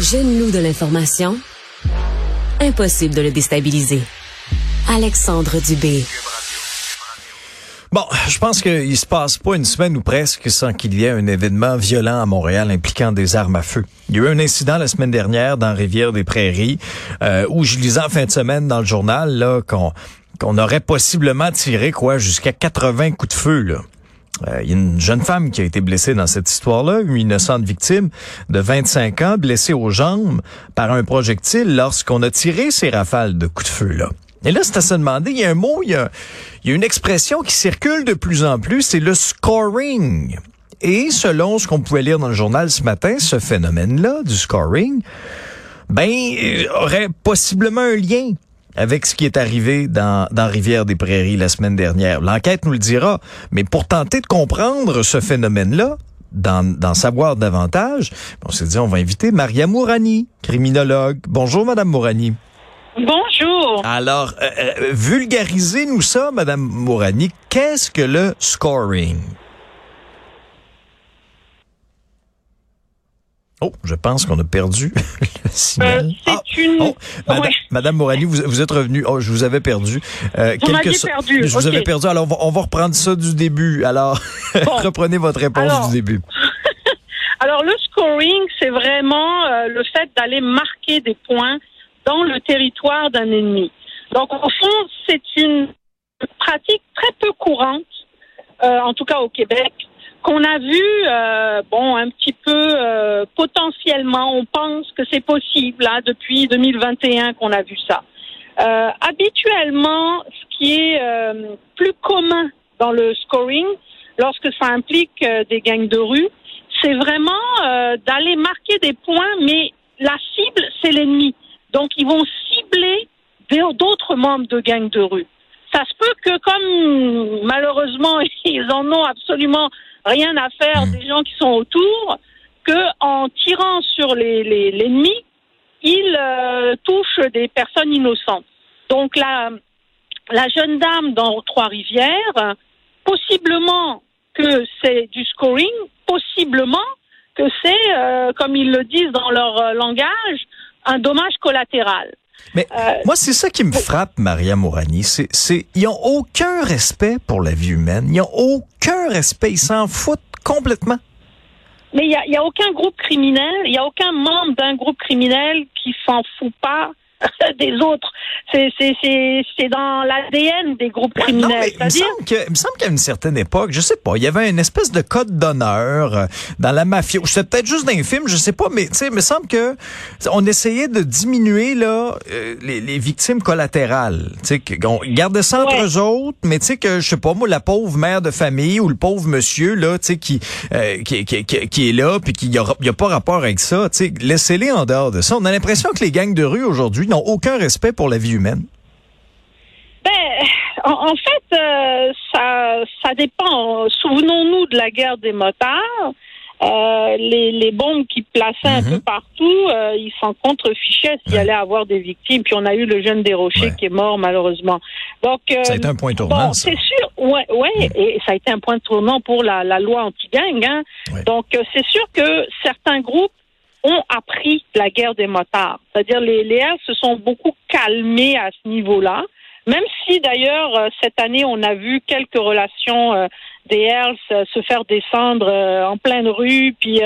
Jeune loup de l'information, impossible de le déstabiliser. Alexandre Dubé. Bon, je pense qu'il se passe pas une semaine ou presque sans qu'il y ait un événement violent à Montréal impliquant des armes à feu. Il y a eu un incident la semaine dernière dans Rivière-des-Prairies euh, où je lisais en fin de semaine dans le journal là qu'on qu'on aurait possiblement tiré quoi jusqu'à 80 coups de feu là. Euh, il y a une jeune femme qui a été blessée dans cette histoire-là, une innocente victime de 25 ans, blessée aux jambes par un projectile lorsqu'on a tiré ces rafales de coups de feu-là. Et là, c'est à se demander, il y a un mot, il y a, il y a une expression qui circule de plus en plus, c'est le scoring. Et selon ce qu'on pouvait lire dans le journal ce matin, ce phénomène-là du scoring, ben, euh, aurait possiblement un lien avec ce qui est arrivé dans, dans Rivière-des-Prairies la semaine dernière. L'enquête nous le dira, mais pour tenter de comprendre ce phénomène-là, d'en savoir davantage, on s'est dit on va inviter Maria Mourani, criminologue. Bonjour Madame Mourani. Bonjour. Alors, euh, euh, vulgarisez-nous ça, Madame Mourani. Qu'est-ce que le scoring? Oh, je pense qu'on a perdu le signal. Euh, c'est Ah, une. oh, Madame, Ouais. Madame Morani, vous, vous êtes revenue. Oh, je vous avais perdu. Euh, Vous so- perdu, Je vous avais perdu. Alors, on va, on va reprendre ça du début. Alors, Bon. reprenez votre réponse Alors, du début. Alors le scoring, c'est vraiment euh, le fait d'aller marquer des points dans le territoire d'un ennemi. Donc au fond, c'est une pratique très peu courante, euh, en tout cas au Québec, qu'on a vu, euh, bon, un petit peu euh, potentiellement. On pense que c'est possible hein, depuis 2021 qu'on a vu ça. Euh, habituellement, ce qui est euh, plus commun dans le scoring, lorsque ça implique euh, des gangs de rue, c'est vraiment euh, d'aller marquer des points, mais la cible, c'est l'ennemi. Donc, ils vont cibler d'autres membres de gangs de rue. Ça se peut que, comme malheureusement, ils en ont absolument rien à faire Mm. des gens qui sont autour, que en tirant sur les- les- l'ennemi, ils euh, touchent des personnes innocentes. Donc, la, la jeune dame dans Trois-Rivières, possiblement que c'est du scoring, possiblement que c'est, euh, comme ils le disent dans leur euh, langage, un dommage collatéral. Mais Euh, moi, c'est ça qui me frappe, Maria Mourani. C'est, c'est, ils ont aucun respect pour la vie humaine. Ils ont aucun respect. Ils s'en foutent complètement. mais il n'y a, y a aucun groupe criminel, il n'y a aucun membre d'un groupe criminel qui s'en fout pas des autres. C'est, c'est, c'est, c'est dans l'ADN des groupes Ouais, non, criminels. mais il me semble que, il me semble qu'à une certaine époque, je sais pas, il y avait une espèce de code d'honneur euh, dans la mafia. C'était peut-être juste dans les films, je sais pas, mais tu sais, il me semble que on essayait de diminuer là euh, les, les victimes collatérales. Tu sais, qu'on gardait ça entre Ouais. eux autres, mais tu sais que je sais pas moi, la pauvre mère de famille ou le pauvre monsieur là, tu sais qui, euh, qui, qui, qui, qui est là puis qui y a, y a pas rapport avec ça. Tu sais, laissez-les en dehors de ça. On a l'impression que les gangs de rue aujourd'hui n'ont aucun respect pour la vie humaine? Ben, en, fait, euh, ça, ça dépend. Souvenons-nous de la guerre des motards. Euh, les, les bombes qui plaçaient un Mhm. peu partout, euh, ils s'en contrefichaient s'il y allait avoir des victimes. Puis on a eu le jeune des Rochers Ouais. qui est mort malheureusement. Donc Ça a été un point tournant, bon, c'est sûr, ouais, ouais, et ça a été un point tournant pour la, la loi anti-gang. Hein. Ouais. Donc c'est sûr que certains groupes ont appris la guerre des motards. C'est-à-dire les les se sont beaucoup calmés à ce niveau-là. Même si d'ailleurs euh, cette année on a vu quelques relations euh, des Hells euh, se faire descendre en pleine rue, puis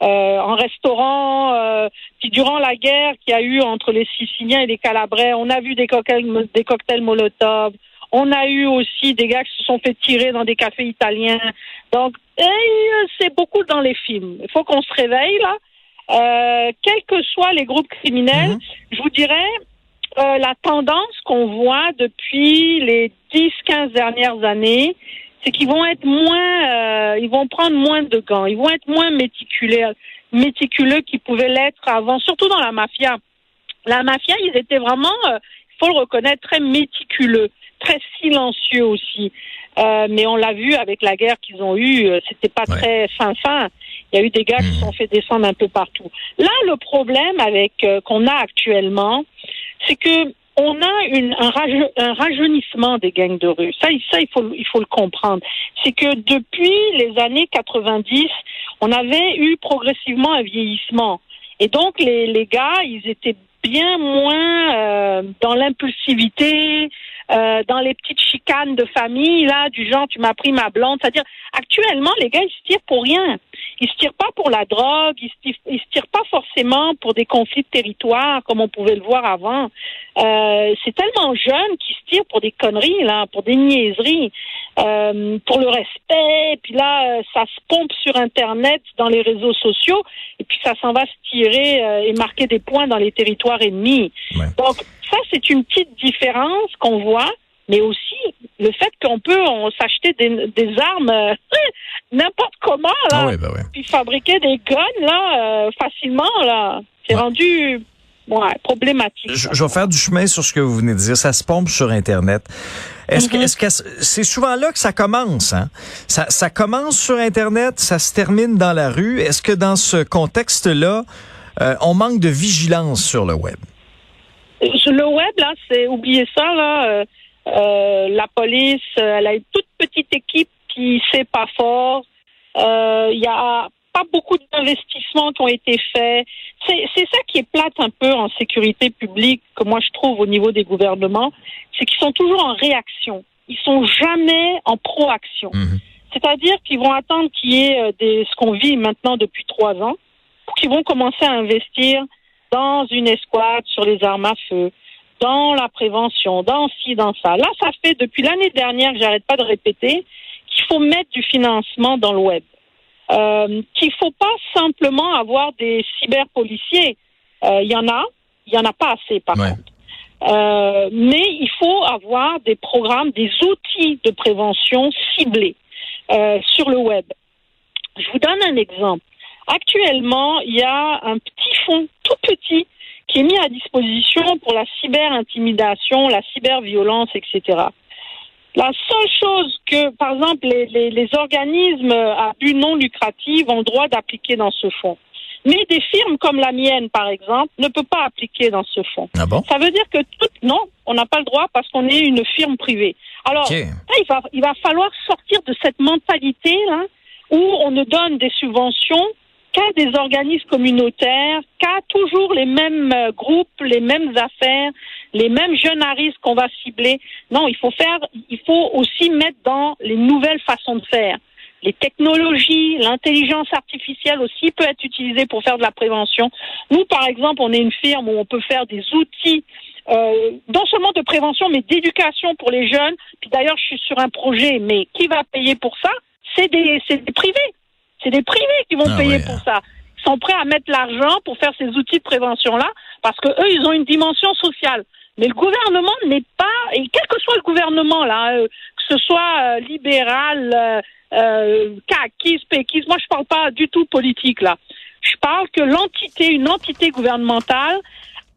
en restaurant, puis durant la guerre qu'il y a eu entre les Siciliens et les Calabrais, on a vu des cocktails, des cocktails Molotov. On a eu aussi des gars qui se sont fait tirer dans des cafés italiens. Donc, c'est beaucoup dans les films. Il faut qu'on se réveille là. Euh, quels que soient les groupes criminels, Mhm. je vous dirais, euh, la tendance qu'on voit depuis les 10-15 dernières années, c'est qu'ils vont être moins, euh, ils vont prendre moins de gants, ils vont être moins méticuleux, méticuleux qu'ils pouvaient l'être avant, surtout dans la mafia. La mafia, ils étaient vraiment, euh, il faut le reconnaître, très méticuleux, très silencieux aussi. Euh, mais on l'a vu avec la guerre qu'ils ont eue, euh, c'était pas Ouais. très fin fin. Il y a eu des gars qui se sont fait descendre un peu partout. Là, le problème avec euh, qu'on a actuellement, c'est que on a une, un, rajeunissement des gangs de rue. Ça, ça il faut, il faut le comprendre. C'est que depuis les années 90, on avait eu progressivement un vieillissement. Et donc les, les gars, ils étaient bien moins euh, dans l'impulsivité, euh, dans les petites chicanes de famille, là, du genre tu m'as pris ma blonde. C'est-à-dire, actuellement, les gars, ils se tirent pour rien. Ils se tirent pas pour la drogue, ils se, tirent, ils se tirent pas forcément pour des conflits de territoire, comme on pouvait le voir avant. Euh, c'est tellement jeune qu'ils se tirent pour des conneries, là, pour des niaiseries, euh, pour le respect. Puis là, euh, ça se pompe sur Internet, dans les réseaux sociaux, et puis ça s'en va se tirer euh, et marquer des points dans les territoires ennemis. Ouais. Donc, ça, c'est une petite différence qu'on voit, mais aussi le fait qu'on peut s'acheter des, des armes euh, n'importe comment, là, Ah ouais, ouais. puis fabriquer des guns, là, euh, facilement, là. C'est Ouais. rendu ouais, problématique. Je, je vais faire du chemin sur ce que vous venez de dire. Ça se pompe sur Internet. Est-ce que, Mhm. est-ce que c'est souvent là que ça commence, hein? Ça, ça commence sur Internet, ça se termine dans la rue. Est-ce que dans ce contexte-là, euh, on manque de vigilance sur le web? Sur le web, là, c'est oubliez ça, là. Euh, euh, la police, euh, elle a une toute petite équipe qui sait pas fort. Euh, Il y a pas beaucoup d'investissements qui ont été faits. C'est ça qui est plate un peu en sécurité publique, que moi je trouve au niveau des gouvernements, c'est qu'ils sont toujours en réaction. Ils sont jamais en proaction. Mhm. C'est-à-dire qu'ils vont attendre qu'il y ait euh, des, ce qu'on vit maintenant depuis trois ans, qu'ils vont commencer à investir dans une escouade sur les armes à feu, dans la prévention, dans ci, dans ça. Là, ça fait depuis l'année dernière que j'arrête pas de répéter qu'il faut mettre du financement dans le web. Euh, qu'il faut pas simplement avoir des cyberpoliciers. Euh, Il y en a, il y en a pas assez par Ouais. contre. Euh, mais il faut avoir des programmes, des outils de prévention ciblés euh, sur le web. Je vous donne un exemple. Actuellement, il y a un petit fonds tout petit qui est mis à disposition pour la cyber-intimidation, la cyber-violence, etc. La seule chose que, par exemple, les, les, les organismes à but non lucratif ont le droit d'appliquer dans ce fonds. Mais des firmes comme la mienne, par exemple, ne peuvent pas appliquer dans ce fonds. Ah bon? Ça veut dire que tout, non, on n'a pas le droit parce qu'on est une firme privée. Alors, là, il va, il va falloir sortir de cette mentalité là où on ne donne des subventions qu'à des organismes communautaires, qu'à toujours les mêmes euh, groupes, les mêmes affaires, les mêmes jeunes à risque qu'on va cibler. Non, il faut faire, il faut aussi mettre dans les nouvelles façons de faire. Les technologies, l'intelligence artificielle aussi peut être utilisée pour faire de la prévention. Nous, par exemple, on est une firme où on peut faire des outils euh, non seulement de prévention, mais d'éducation pour les jeunes. Puis d'ailleurs, je suis sur un projet, mais qui va payer pour ça? C'est des, c'est des privés. C'est des privés qui vont Ah payer ouais. pour ça. Ils sont prêts à mettre l'argent pour faire ces outils de prévention-là, parce que eux, ils ont une dimension sociale. Mais le gouvernement n'est pas, et quel que soit le gouvernement là, euh, que ce soit euh, libéral, euh, euh, caquiste, péquiste, moi je parle pas du tout politique là. Je parle que l'entité, une entité gouvernementale,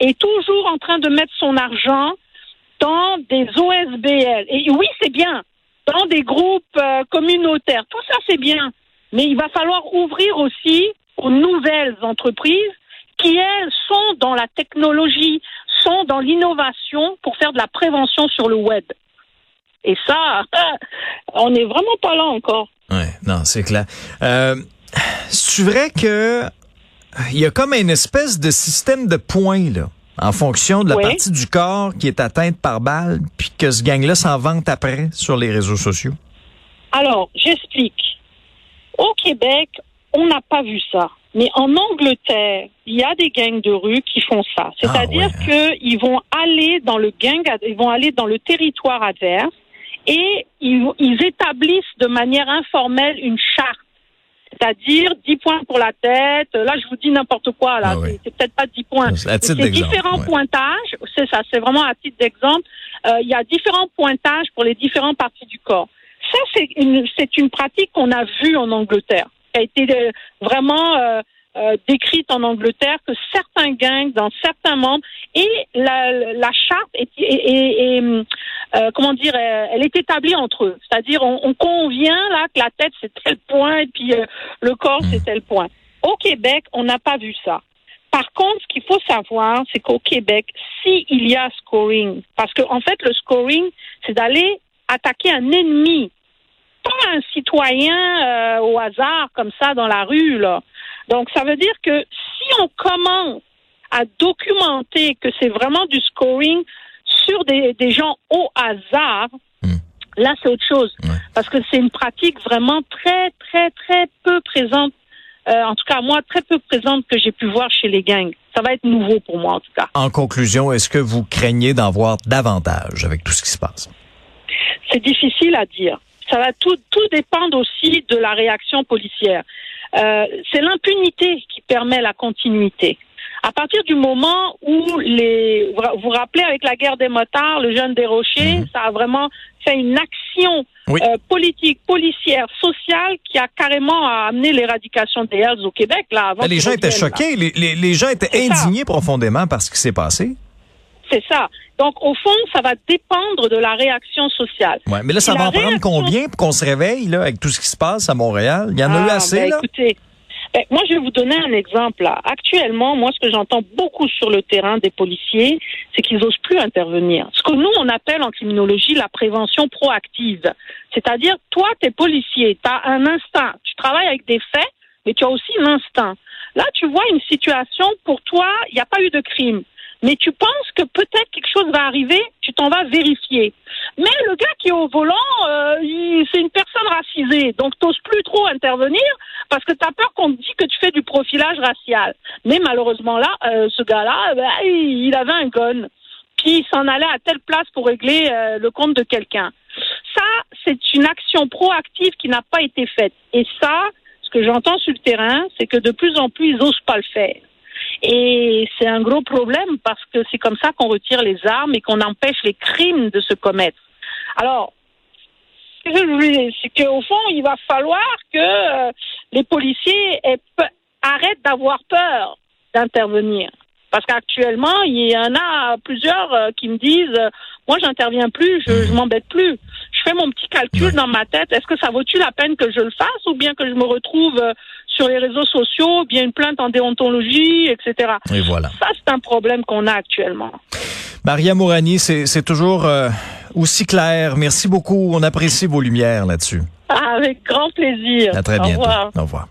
est toujours en train de mettre son argent dans des OSBL. Et oui, c'est bien, dans des groupes communautaires. Tout ça, c'est bien. Mais il va falloir ouvrir aussi aux nouvelles entreprises qui, elles, sont dans la technologie, sont dans l'innovation pour faire de la prévention sur le web. Et ça, on n'est vraiment pas là encore. Ouais, non, c'est clair. Euh, c'est vrai que il y a comme une espèce de système de points là, en fonction de la Oui. partie du corps qui est atteinte par balle, puis que ce gang-là s'en vante après sur les réseaux sociaux? Alors, j'explique. Au Québec, on n'a pas vu ça. Mais en Angleterre, il y a des gangs de rue qui font ça. C'est-à-dire Ah ouais. qu'ils vont aller dans le gang, ils vont aller dans le territoire adverse et ils, ils établissent de manière informelle une charte. C'est-à-dire 10 points pour la tête. Là, je vous dis n'importe quoi. Là, Ah ouais. c'est, peut-être pas 10 points. C'est différents ouais. pointages. C'est ça, c'est vraiment à titre d'exemple. Euh, il y a différents pointages pour les différentes parties du corps. Ça, c'est une, c'est une pratique qu'on a vue en Angleterre, qui a été euh, vraiment euh, euh, décrite en Angleterre, que certains gangs, dans certains membres, et la, la charte est, est- est- est, euh, comment dire, euh, elle est établie entre eux. C'est-à-dire, on, on convient là que la tête c'est tel point et puis euh, le corps c'est tel point. Au Québec, on n'a pas vu ça. Par contre, ce qu'il faut savoir, c'est qu'au Québec, s'il y a scoring, parce qu'en en fait, le scoring, c'est d'aller attaquer un ennemi, pas un citoyen euh, au hasard comme ça dans la rue. Là. Donc, ça veut dire que si on commence à documenter que c'est vraiment du scoring sur des, des gens au hasard, Hmm. là, c'est autre chose. Ouais. Parce que c'est une pratique vraiment très, très, très peu présente. euh, en tout cas, moi, très peu présente que j'ai pu voir chez les gangs. Ça va être nouveau pour moi, en tout cas. En conclusion, est-ce que vous craignez d'en voir davantage avec tout ce qui se passe? C'est difficile à dire. Ça va tout, tout dépendre aussi de la réaction policière. Euh, c'est l'impunité qui permet la continuité. À partir du moment où les, vous vous rappelez avec la guerre des motards, le jeune des Rochers, Mhm. ça a vraiment fait une action Oui. euh, politique, policière, sociale qui a carrément amené l'éradication des Hells au Québec là. Avant les gens étaient choqués, les, les- les gens étaient ça. indignés profondément par ce qui s'est passé. C'est ça. Donc au fond, ça va dépendre de la réaction sociale. Ouais, mais là, ça Et va en prendre combien pour qu'on se réveille là, avec tout ce qui se passe à Montréal? Il y en a eu Ah, assez, ben, là? Écoutez, ben, moi, je vais vous donner un exemple. Là. Actuellement, moi, ce que j'entends beaucoup sur le terrain des policiers, c'est qu'ils n'osent plus intervenir. Ce que nous, on appelle en criminologie la prévention proactive. C'est-à-dire, toi, tu es policier, tu as un instinct. Tu travailles avec des faits, mais tu as aussi l'instinct. Là, tu vois une situation, pour toi, il n'y a pas eu de crime. Mais tu penses que peut-être quelque chose va arriver, tu t'en vas vérifier. Mais le gars qui est au volant, euh, c'est une personne racisée, donc t'oses plus trop intervenir parce que tu as peur qu'on te dise que tu fais du profilage racial. Mais malheureusement là, euh, ce gars-là, ben, il il avait un gun, puis il s'en allait à telle place pour régler euh, le compte de quelqu'un. Ça, c'est une action proactive qui n'a pas été faite. Et ça, ce que j'entends sur le terrain, c'est que de plus en plus, ils osent pas le faire. Et c'est un gros problème parce que c'est comme ça qu'on retire les armes et qu'on empêche les crimes de se commettre. Alors, ce que je voulais, c'est qu'au fond, il va falloir que euh, les policiers aient pe- arrêtent d'avoir peur d'intervenir. Parce qu'actuellement, il y en a plusieurs euh, qui me disent euh, Moi, j'interviens plus, je, je m'embête plus. Je fais mon petit calcul dans ma tête. Est-ce que ça vaut-tu la peine que je le fasse ou bien que je me retrouve sur les réseaux sociaux, bien une plainte en déontologie, etc. Et voilà. Ça, c'est un problème qu'on a actuellement. Maria Mourani, c'est toujours euh, aussi clair. Merci beaucoup. On apprécie vos lumières là-dessus. Avec grand plaisir. À très Au bientôt. revoir. Au revoir.